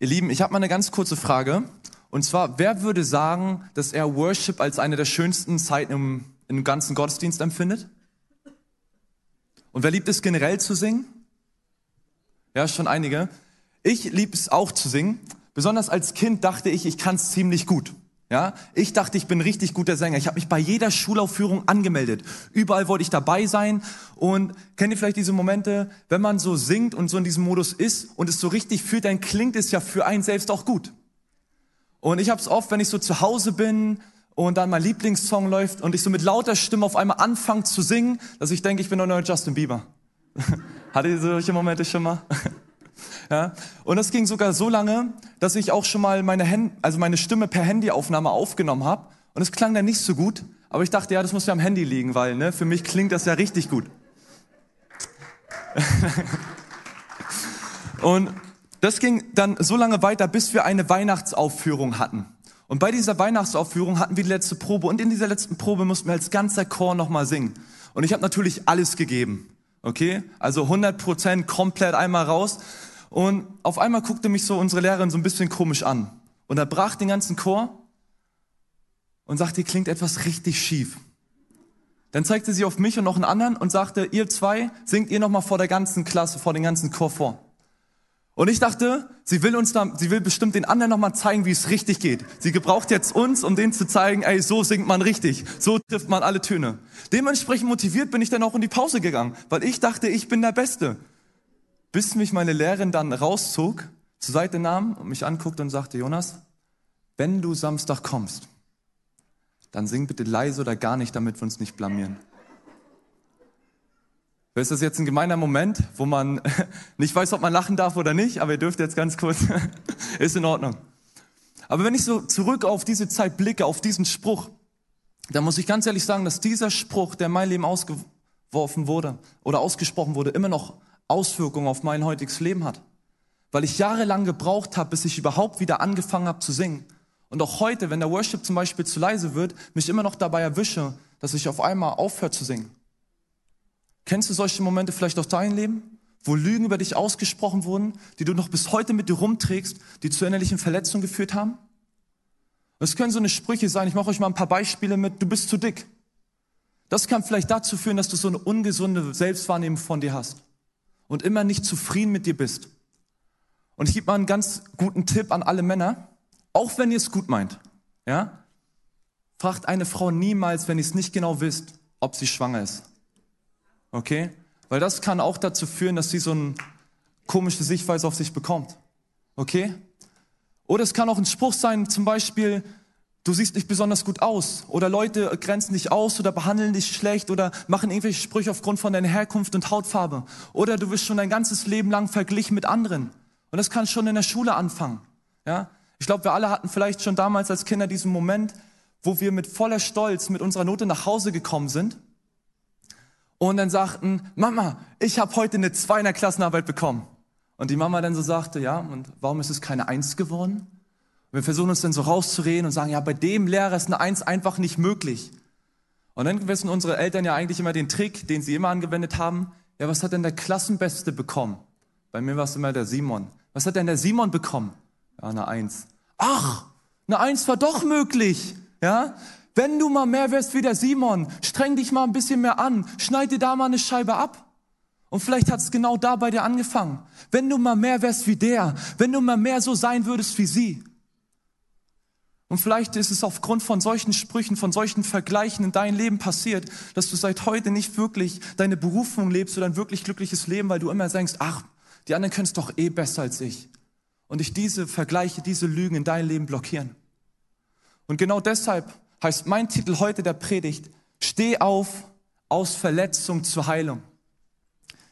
Ihr Lieben, ich habe mal eine ganz kurze Frage. Und zwar, wer würde sagen, dass er Worship als eine der schönsten Zeiten im, im ganzen Gottesdienst empfindet? Und wer liebt es generell zu singen? Ja, schon einige. Ich liebe es auch zu singen. Besonders als Kind dachte ich, ich kann es ziemlich gut. Ja, ich dachte, ich bin richtig guter Sänger. Ich habe mich bei jeder Schulaufführung angemeldet. Überall wollte ich dabei sein. Und kennt ihr vielleicht diese Momente, wenn man so singt und so in diesem Modus ist und es so richtig fühlt, dann klingt es ja für einen selbst auch gut. Und ich habe es oft, wenn ich so zu Hause bin und dann mein Lieblingssong läuft und ich so mit lauter Stimme auf einmal anfange zu singen, dass ich denke, ich bin der neue Justin Bieber. Hattet ihr solche Momente schon mal? Ja? Und das ging sogar so lange, dass ich auch schon mal meine, Hand, also meine Stimme per Handyaufnahme aufgenommen habe. Und es klang dann nicht so gut. Aber ich dachte, ja, das muss ja am Handy liegen, weil ne, für mich klingt das ja richtig gut. und das ging dann so lange weiter, bis wir eine Weihnachtsaufführung hatten. Und bei dieser Weihnachtsaufführung hatten wir die letzte Probe. Und in dieser letzten Probe mussten wir als ganzer Chor nochmal singen. Und ich habe natürlich alles gegeben. Okay? Also 100 Prozent komplett einmal raus. Und auf einmal guckte mich so unsere Lehrerin so ein bisschen komisch an. Und er brach den ganzen Chor und sagte, klingt etwas richtig schief. Dann zeigte sie auf mich und noch einen anderen und sagte, ihr zwei, singt ihr nochmal vor der ganzen Klasse, vor den ganzen Chor vor. Und ich dachte, sie will uns da, sie will bestimmt den anderen nochmal zeigen, wie es richtig geht. Sie gebraucht jetzt uns, um denen zu zeigen, ey, so singt man richtig. So trifft man alle Töne. Dementsprechend motiviert bin ich dann auch in die Pause gegangen, weil ich dachte, ich bin der Beste bis mich meine Lehrerin dann rauszog, zur Seite nahm und mich anguckte und sagte, Jonas, wenn du Samstag kommst, dann sing bitte leise oder gar nicht, damit wir uns nicht blamieren. Ist das jetzt ein gemeiner Moment, wo man nicht weiß, ob man lachen darf oder nicht, aber ihr dürft jetzt ganz kurz, ist in Ordnung. Aber wenn ich so zurück auf diese Zeit blicke, auf diesen Spruch, dann muss ich ganz ehrlich sagen, dass dieser Spruch, der in mein Leben ausgeworfen wurde oder ausgesprochen wurde, immer noch Auswirkungen auf mein heutiges Leben hat. Weil ich jahrelang gebraucht habe, bis ich überhaupt wieder angefangen habe zu singen. Und auch heute, wenn der Worship zum Beispiel zu leise wird, mich immer noch dabei erwische, dass ich auf einmal aufhöre zu singen. Kennst du solche Momente vielleicht aus deinem Leben, wo Lügen über dich ausgesprochen wurden, die du noch bis heute mit dir rumträgst, die zu innerlichen Verletzungen geführt haben? Es können so eine Sprüche sein, ich mache euch mal ein paar Beispiele mit, du bist zu dick. Das kann vielleicht dazu führen, dass du so eine ungesunde Selbstwahrnehmung von dir hast und immer nicht zufrieden mit dir bist. Und ich gebe mal einen ganz guten Tipp an alle Männer, auch wenn ihr es gut meint. Ja? Fragt eine Frau niemals, wenn ihr es nicht genau wisst, ob sie schwanger ist. Okay? Weil das kann auch dazu führen, dass sie so eine komische Sichtweise auf sich bekommt. Okay? Oder es kann auch ein Spruch sein, zum Beispiel, du siehst nicht besonders gut aus oder Leute grenzen dich aus oder behandeln dich schlecht oder machen irgendwelche Sprüche aufgrund von deiner Herkunft und Hautfarbe oder du wirst schon dein ganzes Leben lang verglichen mit anderen und das kann schon in der Schule anfangen. Ja, ich glaube, wir alle hatten vielleicht schon damals als Kinder diesen Moment, wo wir mit voller Stolz mit unserer Note nach Hause gekommen sind und dann sagten, Mama, ich habe heute eine Zweiner Klassenarbeit bekommen. Und die Mama dann so sagte, ja, und warum ist es keine Eins geworden? Wir versuchen uns dann so rauszureden und sagen, ja, bei dem Lehrer ist eine Eins einfach nicht möglich. Und dann wissen unsere Eltern ja eigentlich immer den Trick, den sie immer angewendet haben. Ja, was hat denn der Klassenbeste bekommen? Bei mir war es immer der Simon. Was hat denn der Simon bekommen? Ja, eine Eins. Ach, eine Eins war doch möglich. Ja, wenn du mal mehr wärst wie der Simon, streng dich mal ein bisschen mehr an, schneid dir da mal eine Scheibe ab. Und vielleicht hat es genau da bei dir angefangen. Wenn du mal mehr wärst wie der, wenn du mal mehr so sein würdest wie sie. Und vielleicht ist es aufgrund von solchen Sprüchen, von solchen Vergleichen in deinem Leben passiert, dass du seit heute nicht wirklich deine Berufung lebst oder ein wirklich glückliches Leben, weil du immer denkst, ach, die anderen können es doch eh besser als ich. Und dich diese Vergleiche, diese Lügen in dein Leben blockieren. Und genau deshalb heißt mein Titel heute der Predigt, steh auf aus Verletzung zur Heilung.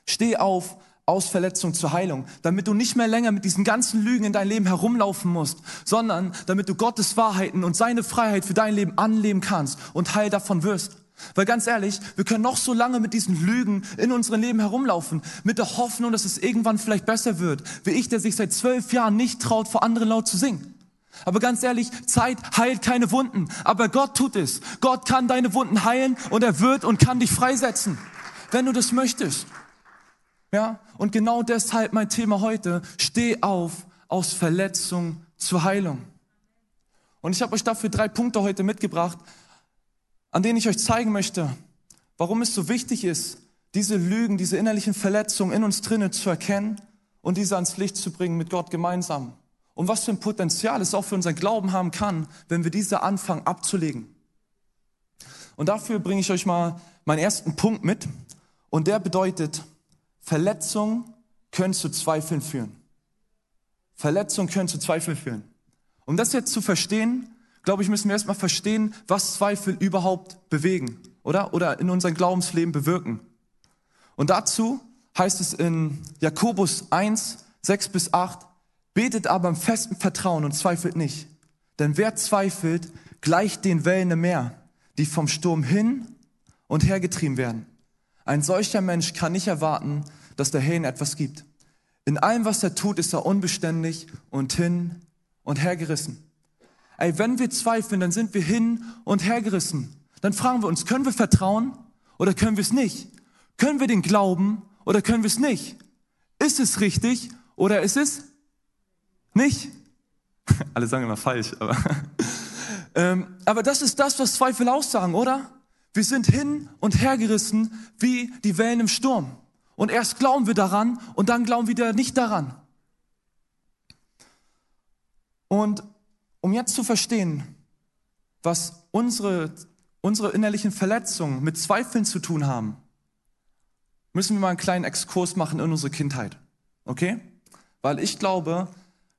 Steh auf aus Verletzung zur Heilung, damit du nicht mehr länger mit diesen ganzen Lügen in dein Leben herumlaufen musst, sondern damit du Gottes Wahrheiten und seine Freiheit für dein Leben anleben kannst und Heil davon wirst. Weil ganz ehrlich, wir können noch so lange mit diesen Lügen in unserem Leben herumlaufen, mit der Hoffnung, dass es irgendwann vielleicht besser wird, wie ich, der sich seit zwölf Jahren nicht traut, vor anderen laut zu singen. Aber ganz ehrlich, Zeit heilt keine Wunden, aber Gott tut es. Gott kann deine Wunden heilen und er wird und kann dich freisetzen, wenn du das möchtest. Ja? Und genau deshalb mein Thema heute, steh auf aus Verletzung zur Heilung. Und ich habe euch dafür drei Punkte heute mitgebracht, an denen ich euch zeigen möchte, warum es so wichtig ist, diese Lügen, diese innerlichen Verletzungen in uns drinnen zu erkennen und diese ans Licht zu bringen mit Gott gemeinsam. Und was für ein Potenzial es auch für unseren Glauben haben kann, wenn wir diese anfangen abzulegen. Und dafür bringe ich euch mal meinen ersten Punkt mit. Und der bedeutet, Verletzungen können zu Zweifeln führen. Verletzungen können zu Zweifeln führen. Um das jetzt zu verstehen, glaube ich, müssen wir erstmal verstehen, was Zweifel überhaupt bewegen, oder? Oder in unserem Glaubensleben bewirken. Und dazu heißt es in Jakobus 1, 6 bis 8, betet aber im festen Vertrauen und zweifelt nicht. Denn wer zweifelt, gleicht den Wellen im Meer, die vom Sturm hin und her getrieben werden. Ein solcher Mensch kann nicht erwarten, dass der Herr ihm etwas gibt. In allem, was er tut, ist er unbeständig und hin und hergerissen. Ey, wenn wir zweifeln, dann sind wir hin und hergerissen. Dann fragen wir uns, können wir vertrauen oder können wir es nicht? Können wir den glauben oder können wir es nicht? Ist es richtig oder ist es nicht? Alle sagen immer falsch, aber, ähm, aber das ist das, was Zweifel aussagen, oder? Wir sind hin und hergerissen wie die Wellen im Sturm. Und erst glauben wir daran und dann glauben wir nicht daran. Und um jetzt zu verstehen, was unsere, unsere innerlichen Verletzungen mit Zweifeln zu tun haben, müssen wir mal einen kleinen Exkurs machen in unsere Kindheit. Okay? Weil ich glaube,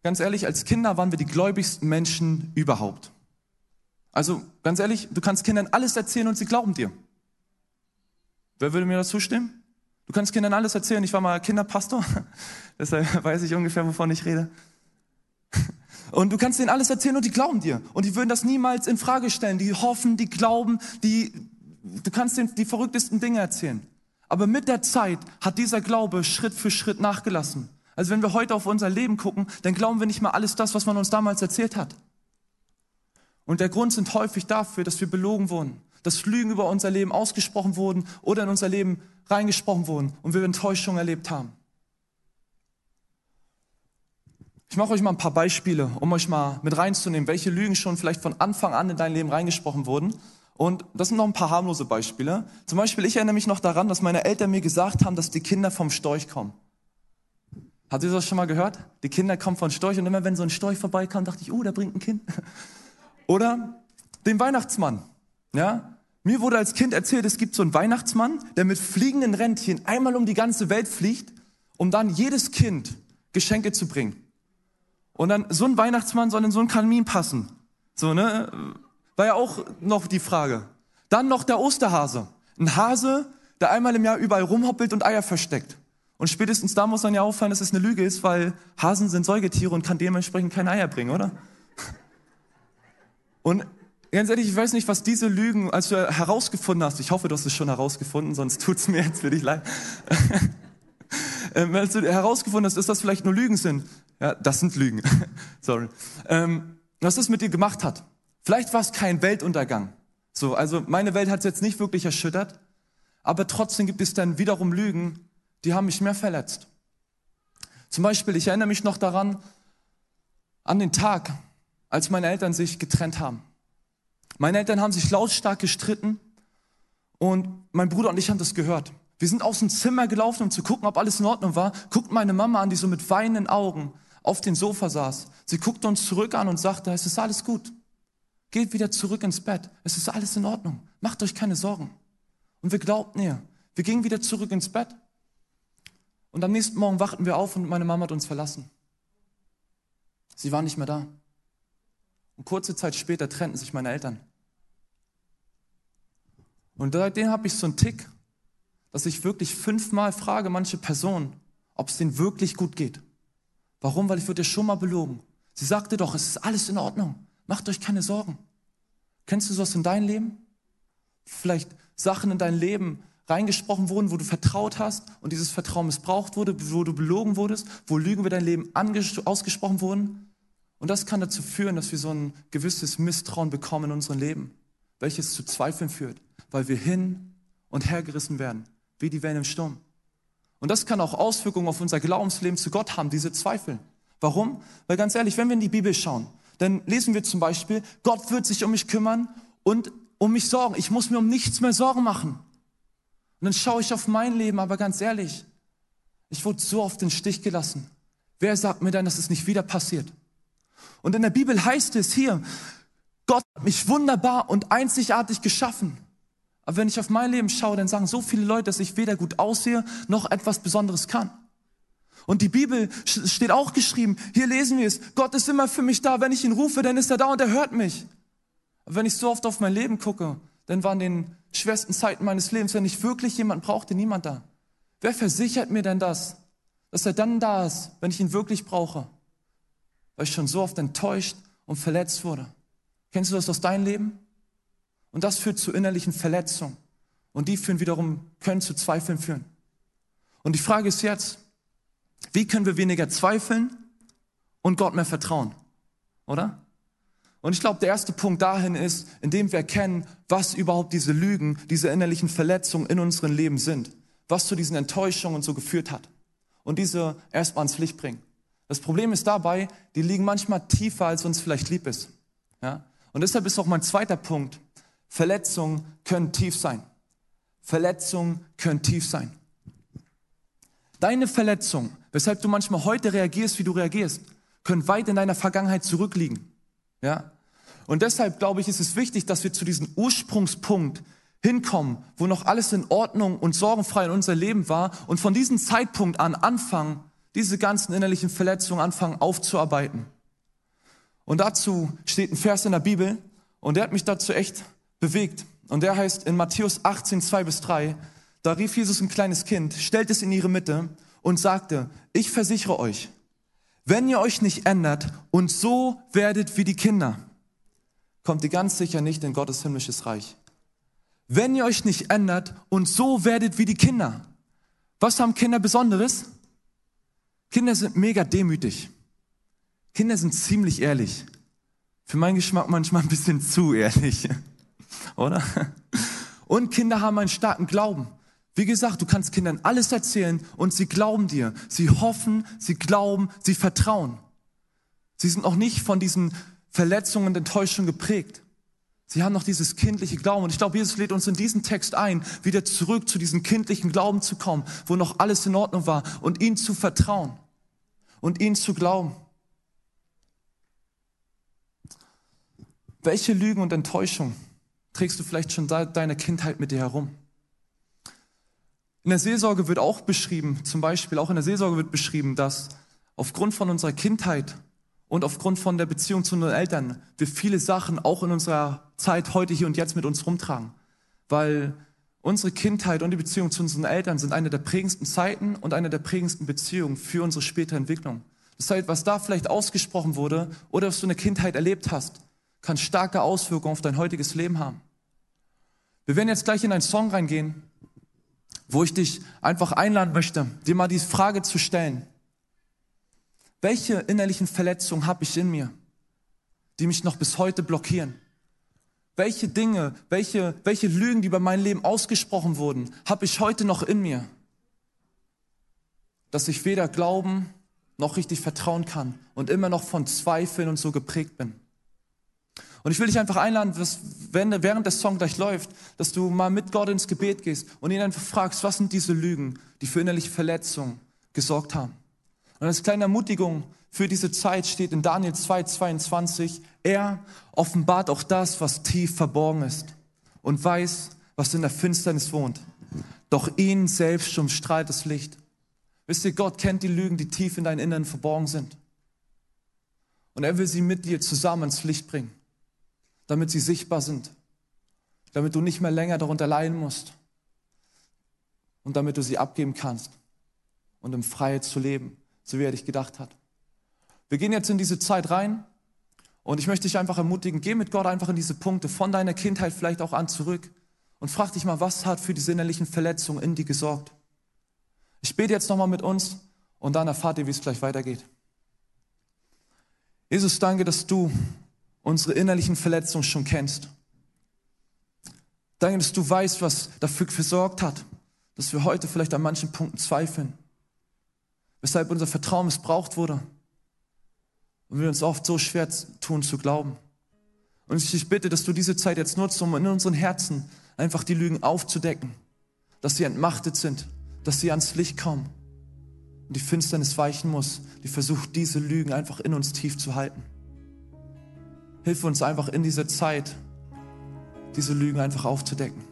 ganz ehrlich, als Kinder waren wir die gläubigsten Menschen überhaupt. Also ganz ehrlich, du kannst Kindern alles erzählen und sie glauben dir. Wer würde mir das zustimmen? Du kannst Kindern alles erzählen. Ich war mal Kinderpastor, deshalb weiß ich ungefähr, wovon ich rede. Und du kannst denen alles erzählen und die glauben dir. Und die würden das niemals in Frage stellen. Die hoffen, die glauben, die, du kannst denen die verrücktesten Dinge erzählen. Aber mit der Zeit hat dieser Glaube Schritt für Schritt nachgelassen. Also wenn wir heute auf unser Leben gucken, dann glauben wir nicht mal alles das, was man uns damals erzählt hat. Und der Grund sind häufig dafür, dass wir belogen wurden, dass Lügen über unser Leben ausgesprochen wurden oder in unser Leben reingesprochen wurden und wir Enttäuschung erlebt haben. Ich mache euch mal ein paar Beispiele, um euch mal mit reinzunehmen, welche Lügen schon vielleicht von Anfang an in dein Leben reingesprochen wurden und das sind noch ein paar harmlose Beispiele. Zum Beispiel, ich erinnere mich noch daran, dass meine Eltern mir gesagt haben, dass die Kinder vom Storch kommen. Habt ihr das schon mal gehört? Die Kinder kommen von Storch und immer wenn so ein Storch vorbeikam, dachte ich, oh, da bringt ein Kind. Oder den Weihnachtsmann. Ja? Mir wurde als Kind erzählt, es gibt so einen Weihnachtsmann, der mit fliegenden Rentchen einmal um die ganze Welt fliegt, um dann jedes Kind Geschenke zu bringen. Und dann so ein Weihnachtsmann soll in so einen Kamin passen. So, ne? War ja auch noch die Frage. Dann noch der Osterhase. Ein Hase, der einmal im Jahr überall rumhoppelt und Eier versteckt. Und spätestens da muss dann ja auffallen, dass es eine Lüge ist, weil Hasen sind Säugetiere und kann dementsprechend keine Eier bringen, oder? Und ganz ehrlich, ich weiß nicht, was diese Lügen, als du herausgefunden hast, ich hoffe, du hast es schon herausgefunden, sonst tut's mir jetzt für dich leid. ähm, als du herausgefunden hast, ist das vielleicht nur Lügen sind. Ja, das sind Lügen. Sorry. Ähm, was das mit dir gemacht hat. Vielleicht war es kein Weltuntergang. So, also meine Welt hat es jetzt nicht wirklich erschüttert, aber trotzdem gibt es dann wiederum Lügen, die haben mich mehr verletzt. Zum Beispiel, ich erinnere mich noch daran, an den Tag, als meine Eltern sich getrennt haben. Meine Eltern haben sich lautstark gestritten und mein Bruder und ich haben das gehört. Wir sind aus dem Zimmer gelaufen, um zu gucken, ob alles in Ordnung war. Guckt meine Mama an, die so mit weinenden Augen auf dem Sofa saß. Sie guckte uns zurück an und sagte, es ist alles gut. Geht wieder zurück ins Bett. Es ist alles in Ordnung. Macht euch keine Sorgen. Und wir glaubten ihr. Wir gingen wieder zurück ins Bett. Und am nächsten Morgen wachten wir auf und meine Mama hat uns verlassen. Sie war nicht mehr da. Und kurze Zeit später trennten sich meine Eltern. Und seitdem habe ich so einen Tick, dass ich wirklich fünfmal frage manche Personen, ob es denen wirklich gut geht. Warum? Weil ich wurde schon mal belogen. Sie sagte doch, es ist alles in Ordnung. Macht euch keine Sorgen. Kennst du sowas in deinem Leben? Vielleicht Sachen in dein Leben reingesprochen wurden, wo du vertraut hast und dieses Vertrauen missbraucht wurde, wo du belogen wurdest, wo Lügen über dein Leben ausgesprochen wurden. Und das kann dazu führen, dass wir so ein gewisses Misstrauen bekommen in unserem Leben, welches zu Zweifeln führt, weil wir hin und her gerissen werden, wie die Wellen im Sturm. Und das kann auch Auswirkungen auf unser Glaubensleben zu Gott haben, diese Zweifel. Warum? Weil ganz ehrlich, wenn wir in die Bibel schauen, dann lesen wir zum Beispiel, Gott wird sich um mich kümmern und um mich sorgen. Ich muss mir um nichts mehr Sorgen machen. Und dann schaue ich auf mein Leben, aber ganz ehrlich, ich wurde so oft den Stich gelassen. Wer sagt mir denn, dass es nicht wieder passiert? Und in der Bibel heißt es hier, Gott hat mich wunderbar und einzigartig geschaffen. Aber wenn ich auf mein Leben schaue, dann sagen so viele Leute, dass ich weder gut aussehe, noch etwas Besonderes kann. Und die Bibel steht auch geschrieben, hier lesen wir es, Gott ist immer für mich da, wenn ich ihn rufe, dann ist er da und er hört mich. Aber wenn ich so oft auf mein Leben gucke, dann waren in den schwersten Zeiten meines Lebens, wenn ich wirklich jemanden brauchte, niemand da. Wer versichert mir denn das, dass er dann da ist, wenn ich ihn wirklich brauche? Weil ich schon so oft enttäuscht und verletzt wurde. Kennst du das aus deinem Leben? Und das führt zu innerlichen Verletzungen. Und die führen wiederum, können zu Zweifeln führen. Und die Frage ist jetzt, wie können wir weniger zweifeln und Gott mehr vertrauen? Oder? Und ich glaube, der erste Punkt dahin ist, indem wir erkennen, was überhaupt diese Lügen, diese innerlichen Verletzungen in unserem Leben sind, was zu diesen Enttäuschungen so geführt hat. Und diese erstmal ans Licht bringen. Das Problem ist dabei, die liegen manchmal tiefer, als uns vielleicht lieb ist. Ja? Und deshalb ist auch mein zweiter Punkt, Verletzungen können tief sein. Verletzungen können tief sein. Deine Verletzungen, weshalb du manchmal heute reagierst, wie du reagierst, können weit in deiner Vergangenheit zurückliegen. Ja? Und deshalb glaube ich, ist es wichtig, dass wir zu diesem Ursprungspunkt hinkommen, wo noch alles in Ordnung und sorgenfrei in unser Leben war und von diesem Zeitpunkt an anfangen, diese ganzen innerlichen Verletzungen anfangen aufzuarbeiten. Und dazu steht ein Vers in der Bibel und der hat mich dazu echt bewegt. Und der heißt in Matthäus 18, 2 bis 3, da rief Jesus ein kleines Kind, stellt es in ihre Mitte und sagte, ich versichere euch, wenn ihr euch nicht ändert und so werdet wie die Kinder, kommt ihr ganz sicher nicht in Gottes himmlisches Reich. Wenn ihr euch nicht ändert und so werdet wie die Kinder. Was haben Kinder Besonderes? Kinder sind mega demütig. Kinder sind ziemlich ehrlich. Für meinen Geschmack manchmal ein bisschen zu ehrlich. Oder? Und Kinder haben einen starken Glauben. Wie gesagt, du kannst Kindern alles erzählen und sie glauben dir. Sie hoffen, sie glauben, sie vertrauen. Sie sind auch nicht von diesen Verletzungen und Enttäuschungen geprägt. Sie haben noch dieses kindliche Glauben. Und ich glaube, Jesus lädt uns in diesen Text ein, wieder zurück zu diesem kindlichen Glauben zu kommen, wo noch alles in Ordnung war und ihm zu vertrauen und ihm zu glauben. Welche Lügen und Enttäuschungen trägst du vielleicht schon seit deiner Kindheit mit dir herum? In der Seelsorge wird auch beschrieben, zum Beispiel auch in der Seelsorge wird beschrieben, dass aufgrund von unserer Kindheit und aufgrund von der Beziehung zu unseren Eltern wir viele Sachen auch in unserer Zeit heute hier und jetzt mit uns rumtragen. Weil unsere Kindheit und die Beziehung zu unseren Eltern sind eine der prägendsten Zeiten und eine der prägendsten Beziehungen für unsere spätere Entwicklung. Das heißt, was da vielleicht ausgesprochen wurde oder was du in der Kindheit erlebt hast, kann starke Auswirkungen auf dein heutiges Leben haben. Wir werden jetzt gleich in einen Song reingehen, wo ich dich einfach einladen möchte, dir mal die Frage zu stellen. Welche innerlichen Verletzungen habe ich in mir, die mich noch bis heute blockieren? Welche Dinge, welche, welche Lügen, die bei meinem Leben ausgesprochen wurden, habe ich heute noch in mir? Dass ich weder glauben noch richtig vertrauen kann und immer noch von Zweifeln und so geprägt bin. Und ich will dich einfach einladen, dass, wenn, während der Song gleich läuft, dass du mal mit Gott ins Gebet gehst und ihn einfach fragst, was sind diese Lügen, die für innerliche Verletzungen gesorgt haben. Und als kleine Ermutigung für diese Zeit steht in Daniel 2, 22, er offenbart auch das, was tief verborgen ist und weiß, was in der Finsternis wohnt. Doch ihn selbst umstrahlt das Licht. Wisst ihr, Gott kennt die Lügen, die tief in deinem Inneren verborgen sind. Und er will sie mit dir zusammen ins Licht bringen damit sie sichtbar sind, damit du nicht mehr länger darunter leiden musst und damit du sie abgeben kannst und im Freiheit zu leben, so wie er dich gedacht hat. Wir gehen jetzt in diese Zeit rein und ich möchte dich einfach ermutigen, geh mit Gott einfach in diese Punkte von deiner Kindheit vielleicht auch an zurück und frag dich mal, was hat für diese innerlichen Verletzungen in dir gesorgt. Ich bete jetzt nochmal mit uns und dann erfahrt ihr, wie es gleich weitergeht. Jesus, danke, dass du unsere innerlichen Verletzungen schon kennst. Danke, dass du weißt, was dafür gesorgt hat, dass wir heute vielleicht an manchen Punkten zweifeln, weshalb unser Vertrauen missbraucht wurde, Und wir uns oft so schwer tun zu glauben. Und ich bitte, dass du diese Zeit jetzt nutzt, um in unseren Herzen einfach die Lügen aufzudecken, dass sie entmachtet sind, dass sie ans Licht kommen und die Finsternis weichen muss, die versucht, diese Lügen einfach in uns tief zu halten. Hilf uns einfach in dieser Zeit, diese Lügen einfach aufzudecken.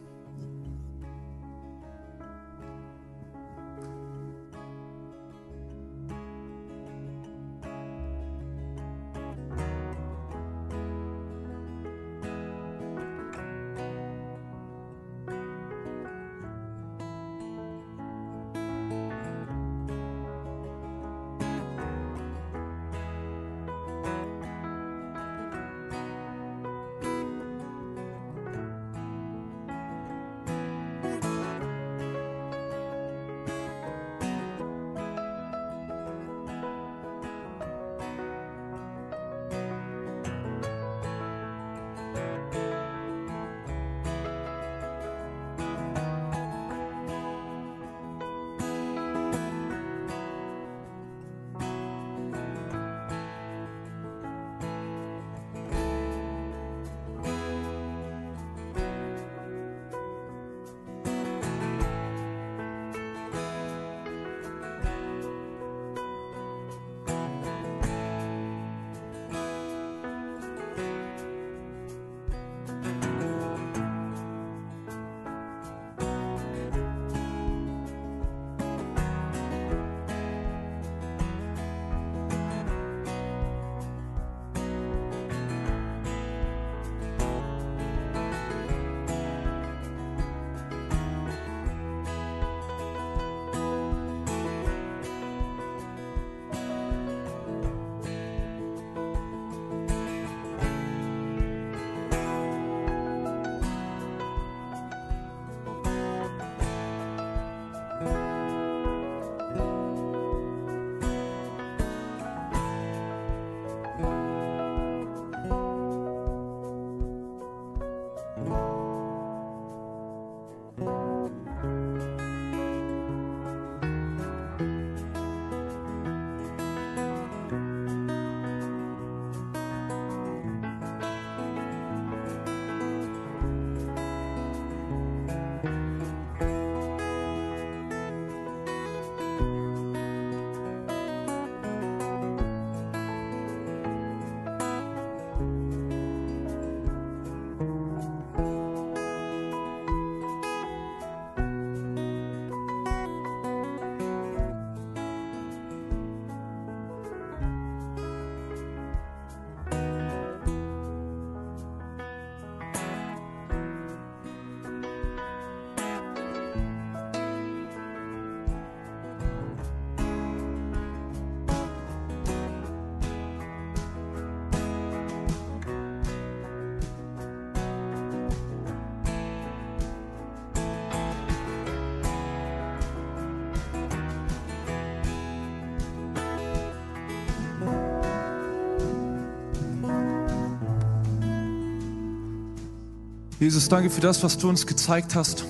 Jesus, danke für das, was du uns gezeigt hast.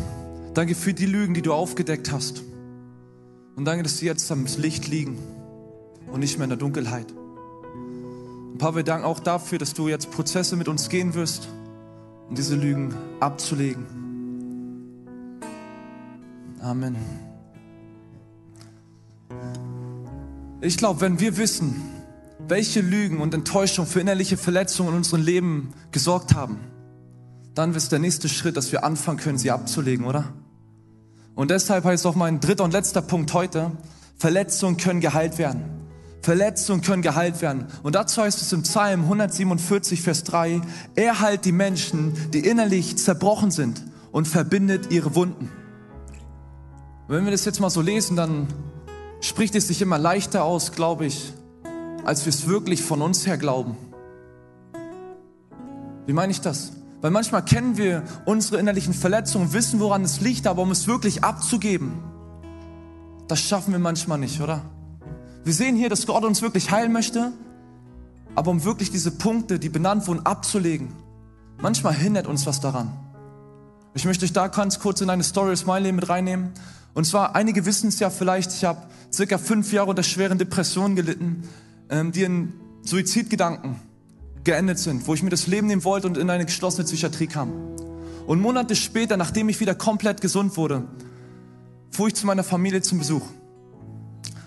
Danke für die Lügen, die du aufgedeckt hast. Und danke, dass sie jetzt am Licht liegen und nicht mehr in der Dunkelheit. Und Papa, wir danken auch dafür, dass du jetzt Prozesse mit uns gehen wirst, um diese Lügen abzulegen. Amen. Ich glaube, wenn wir wissen, welche Lügen und Enttäuschung für innerliche Verletzungen in unserem Leben gesorgt haben, dann ist der nächste Schritt, dass wir anfangen können, sie abzulegen, oder? Und deshalb heißt auch mein dritter und letzter Punkt heute, Verletzungen können geheilt werden. Verletzungen können geheilt werden. Und dazu heißt es im Psalm 147, Vers 3, er heilt die Menschen, die innerlich zerbrochen sind und verbindet ihre Wunden. Und wenn wir das jetzt mal so lesen, dann spricht es sich immer leichter aus, glaube ich, als wir es wirklich von uns her glauben. Wie meine ich das? Weil manchmal kennen wir unsere innerlichen Verletzungen, wissen, woran es liegt, aber um es wirklich abzugeben, das schaffen wir manchmal nicht, oder? Wir sehen hier, dass Gott uns wirklich heilen möchte, aber um wirklich diese Punkte, die benannt wurden, abzulegen, manchmal hindert uns was daran. Ich möchte euch da ganz kurz in eine Story aus meinem Leben mit reinnehmen. Und zwar, einige wissen es ja vielleicht, ich habe circa fünf Jahre unter schweren Depressionen gelitten, ähm, die in Suizidgedanken geendet sind, wo ich mir das Leben nehmen wollte und in eine geschlossene Psychiatrie kam. Und Monate später, nachdem ich wieder komplett gesund wurde, fuhr ich zu meiner Familie zum Besuch.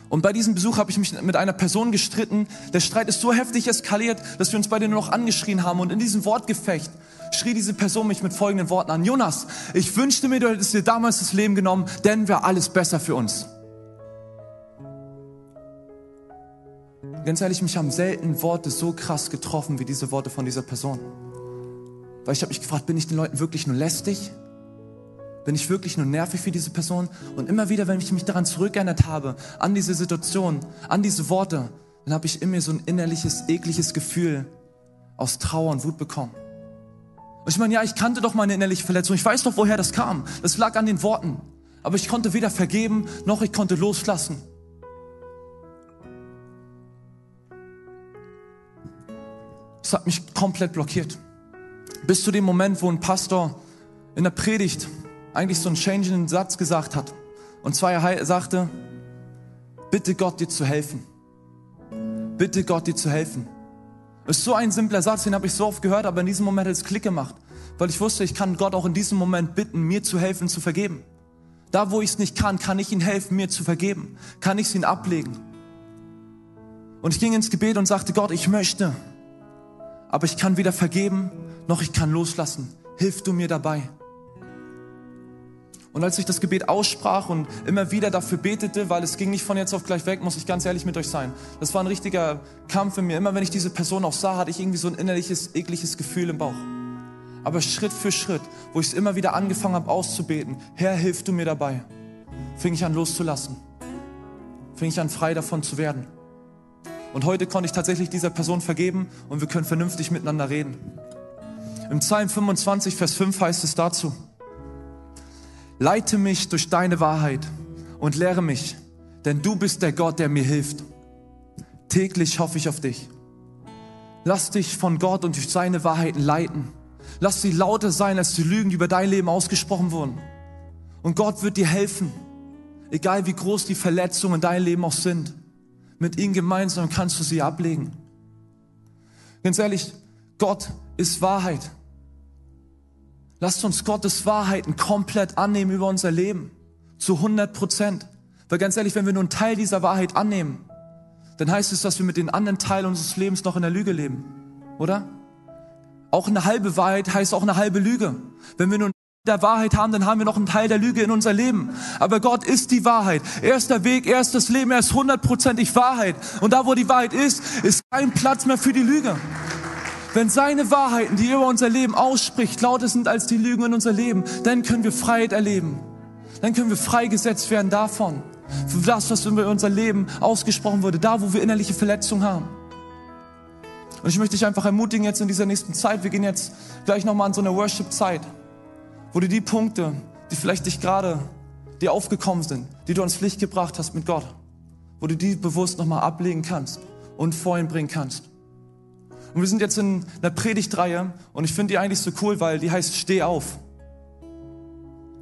Und bei diesem Besuch habe ich mich mit einer Person gestritten. Der Streit ist so heftig eskaliert, dass wir uns beide nur noch angeschrien haben. Und in diesem Wortgefecht schrie diese Person mich mit folgenden Worten an. Jonas, ich wünschte mir, du hättest dir damals das Leben genommen, denn wäre alles besser für uns. Ganz ehrlich, mich haben selten Worte so krass getroffen wie diese Worte von dieser Person. Weil ich habe mich gefragt, bin ich den Leuten wirklich nur lästig? Bin ich wirklich nur nervig für diese Person? Und immer wieder, wenn ich mich daran zurückerinnert habe, an diese Situation, an diese Worte, dann habe ich in mir so ein innerliches, ekliges Gefühl aus Trauer und Wut bekommen. Und ich meine, ja, ich kannte doch meine innerliche Verletzung. Ich weiß doch, woher das kam. Das lag an den Worten. Aber ich konnte weder vergeben, noch ich konnte loslassen. Es hat mich komplett blockiert. Bis zu dem Moment, wo ein Pastor in der Predigt eigentlich so einen changenden Satz gesagt hat. Und zwar er sagte, bitte Gott dir zu helfen. Bitte Gott dir zu helfen. Das ist so ein simpler Satz, den habe ich so oft gehört, aber in diesem Moment hat es Klick gemacht, weil ich wusste, ich kann Gott auch in diesem Moment bitten, mir zu helfen, zu vergeben. Da, wo ich es nicht kann, kann ich ihm helfen, mir zu vergeben. Kann ich es ihn ablegen. Und ich ging ins Gebet und sagte, Gott, ich möchte, aber ich kann weder vergeben, noch ich kann loslassen. Hilf du mir dabei. Und als ich das Gebet aussprach und immer wieder dafür betete, weil es ging nicht von jetzt auf gleich weg, muss ich ganz ehrlich mit euch sein. Das war ein richtiger Kampf in mir. Immer wenn ich diese Person auch sah, hatte ich irgendwie so ein innerliches, ekliges Gefühl im Bauch. Aber Schritt für Schritt, wo ich es immer wieder angefangen habe auszubeten, Herr, hilf du mir dabei, fing ich an loszulassen. Fing ich an frei davon zu werden. Und heute konnte ich tatsächlich dieser Person vergeben und wir können vernünftig miteinander reden. Im Psalm 25, Vers 5 heißt es dazu, Leite mich durch deine Wahrheit und lehre mich, denn du bist der Gott, der mir hilft. Täglich hoffe ich auf dich. Lass dich von Gott und durch seine Wahrheiten leiten. Lass sie lauter sein als die Lügen, die über dein Leben ausgesprochen wurden. Und Gott wird dir helfen, egal wie groß die Verletzungen in deinem Leben auch sind. Mit ihm gemeinsam kannst du sie ablegen. Ganz ehrlich, Gott ist Wahrheit. Lasst uns Gottes Wahrheiten komplett annehmen über unser Leben. Zu 100 Prozent. Weil ganz ehrlich, wenn wir nur einen Teil dieser Wahrheit annehmen, dann heißt es, dass wir mit den anderen Teilen unseres Lebens noch in der Lüge leben. Oder? Auch eine halbe Wahrheit heißt auch eine halbe Lüge. Wenn wir nur der Wahrheit haben, dann haben wir noch einen Teil der Lüge in unser Leben. Aber Gott ist die Wahrheit. Er ist der Weg, er ist das Leben, er ist hundertprozentig Wahrheit. Und da, wo die Wahrheit ist, ist kein Platz mehr für die Lüge. Wenn seine Wahrheiten, die er über unser Leben ausspricht, lauter sind als die Lügen in unser Leben, dann können wir Freiheit erleben. Dann können wir freigesetzt werden davon. Für das, was über unser Leben ausgesprochen wurde, da, wo wir innerliche Verletzungen haben. Und ich möchte dich einfach ermutigen jetzt in dieser nächsten Zeit, wir gehen jetzt gleich nochmal an so eine Worship-Zeit, wo du die Punkte, die vielleicht dich gerade dir aufgekommen sind, die du ans Licht gebracht hast mit Gott, wo du die bewusst nochmal ablegen kannst und vor ihn bringen kannst. Und wir sind jetzt in einer Predigtreihe und ich finde die eigentlich so cool, weil die heißt Steh auf.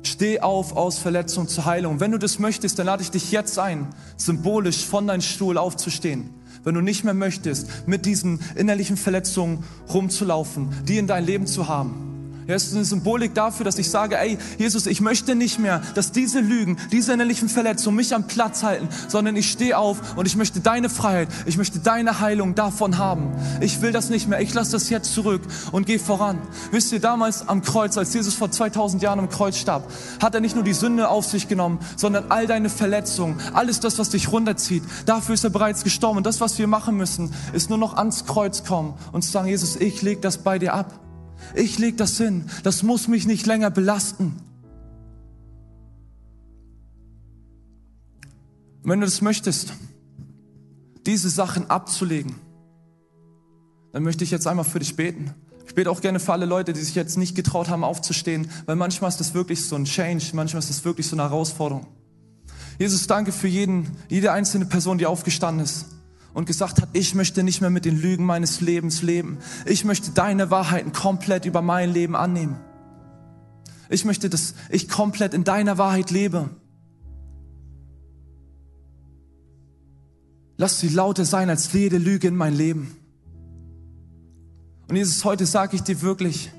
Steh auf aus Verletzung zur Heilung. Wenn du das möchtest, dann lade ich dich jetzt ein, symbolisch von deinem Stuhl aufzustehen. Wenn du nicht mehr möchtest, mit diesen innerlichen Verletzungen rumzulaufen, die in dein Leben zu haben. Ja, es ist eine Symbolik dafür, dass ich sage, ey, Jesus, ich möchte nicht mehr, dass diese Lügen, diese innerlichen Verletzungen mich am Platz halten, sondern ich stehe auf und ich möchte deine Freiheit, ich möchte deine Heilung davon haben. Ich will das nicht mehr, ich lasse das jetzt zurück und gehe voran. Wisst ihr, damals am Kreuz, als Jesus vor 2000 Jahren am Kreuz starb, hat er nicht nur die Sünde auf sich genommen, sondern all deine Verletzungen, alles das, was dich runterzieht. Dafür ist er bereits gestorben. Und das, was wir machen müssen, ist nur noch ans Kreuz kommen und sagen, Jesus, ich leg das bei dir ab. Ich leg das hin. Das muss mich nicht länger belasten. wenn du das möchtest, diese Sachen abzulegen, dann möchte ich jetzt einmal für dich beten. Ich bete auch gerne für alle Leute, die sich jetzt nicht getraut haben, aufzustehen, weil manchmal ist das wirklich so ein Change, manchmal ist das wirklich so eine Herausforderung. Jesus, danke für jeden, jede einzelne Person, die aufgestanden ist und gesagt hat, ich möchte nicht mehr mit den Lügen meines Lebens leben. Ich möchte deine Wahrheiten komplett über mein Leben annehmen. Ich möchte, dass ich komplett in deiner Wahrheit lebe. Lass sie lauter sein als jede Lüge in mein Leben. Und Jesus, heute sage ich dir wirklich,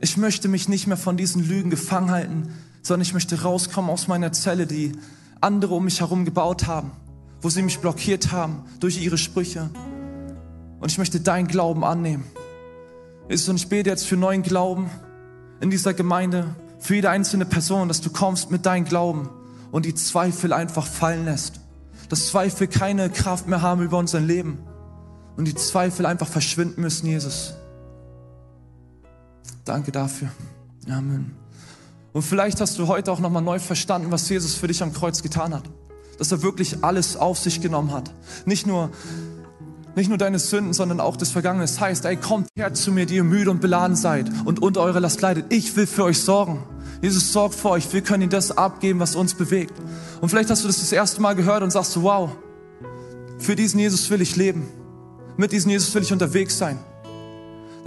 ich möchte mich nicht mehr von diesen Lügen gefangen halten, sondern ich möchte rauskommen aus meiner Zelle, die andere um mich herum gebaut haben, wo sie mich blockiert haben durch ihre Sprüche. Und ich möchte deinen Glauben annehmen. Jesus, und ich bete jetzt für neuen Glauben in dieser Gemeinde, für jede einzelne Person, dass du kommst mit deinem Glauben und die Zweifel einfach fallen lässt. Dass Zweifel keine Kraft mehr haben über unser Leben und die Zweifel einfach verschwinden müssen, Jesus. Danke dafür. Amen. Und vielleicht hast du heute auch nochmal neu verstanden, was Jesus für dich am Kreuz getan hat. Dass er wirklich alles auf sich genommen hat. Nicht nur, nicht nur deine Sünden, sondern auch das Vergangene. Das heißt, ey, kommt her zu mir, die ihr müde und beladen seid und unter eure Last leidet. Ich will für euch sorgen. Jesus sorgt für euch. Wir können ihm das abgeben, was uns bewegt. Und vielleicht hast du das das erste Mal gehört und sagst, wow, für diesen Jesus will ich leben. Mit diesem Jesus will ich unterwegs sein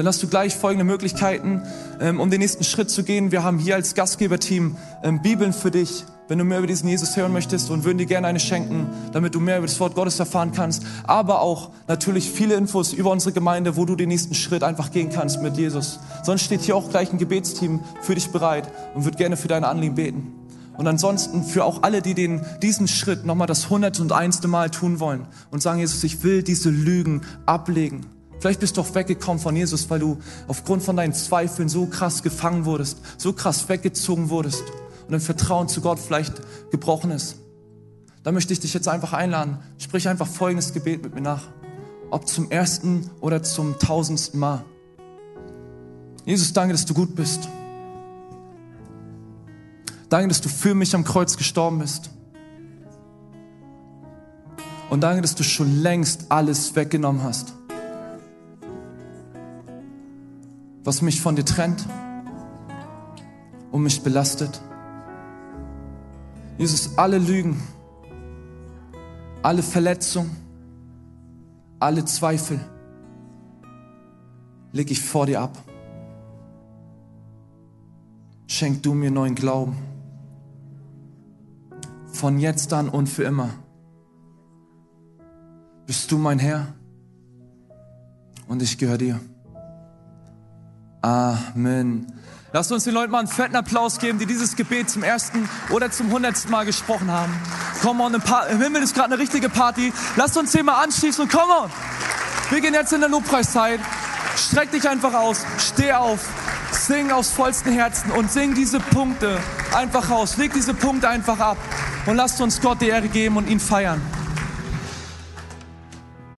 dann hast du gleich folgende Möglichkeiten, ähm, um den nächsten Schritt zu gehen. Wir haben hier als Gastgeberteam ähm, Bibeln für dich, wenn du mehr über diesen Jesus hören möchtest und würden dir gerne eine schenken, damit du mehr über das Wort Gottes erfahren kannst. Aber auch natürlich viele Infos über unsere Gemeinde, wo du den nächsten Schritt einfach gehen kannst mit Jesus. Sonst steht hier auch gleich ein Gebetsteam für dich bereit und wird gerne für deine Anliegen beten. Und ansonsten für auch alle, die den, diesen Schritt nochmal das hundert und einste Mal tun wollen und sagen, Jesus, ich will diese Lügen ablegen. Vielleicht bist du auch weggekommen von Jesus, weil du aufgrund von deinen Zweifeln so krass gefangen wurdest, so krass weggezogen wurdest und dein Vertrauen zu Gott vielleicht gebrochen ist. Da möchte ich dich jetzt einfach einladen. Sprich einfach folgendes Gebet mit mir nach. Ob zum ersten oder zum tausendsten Mal. Jesus, danke, dass du gut bist. Danke, dass du für mich am Kreuz gestorben bist. Und danke, dass du schon längst alles weggenommen hast. was mich von dir trennt und mich belastet. Jesus, alle Lügen, alle Verletzungen, alle Zweifel lege ich vor dir ab. Schenk du mir neuen Glauben. Von jetzt an und für immer bist du mein Herr und ich gehöre dir. Amen. Lasst uns den Leuten mal einen fetten Applaus geben, die dieses Gebet zum ersten oder zum hundertsten Mal gesprochen haben. Come on, im Himmel ist gerade eine richtige Party. Lasst uns den mal anschließen und come on. Wir gehen jetzt in der Lobpreiszeit. Streck dich einfach aus, steh auf, sing aus vollstem Herzen und sing diese Punkte einfach raus. Leg diese Punkte einfach ab und lasst uns Gott die Ehre geben und ihn feiern.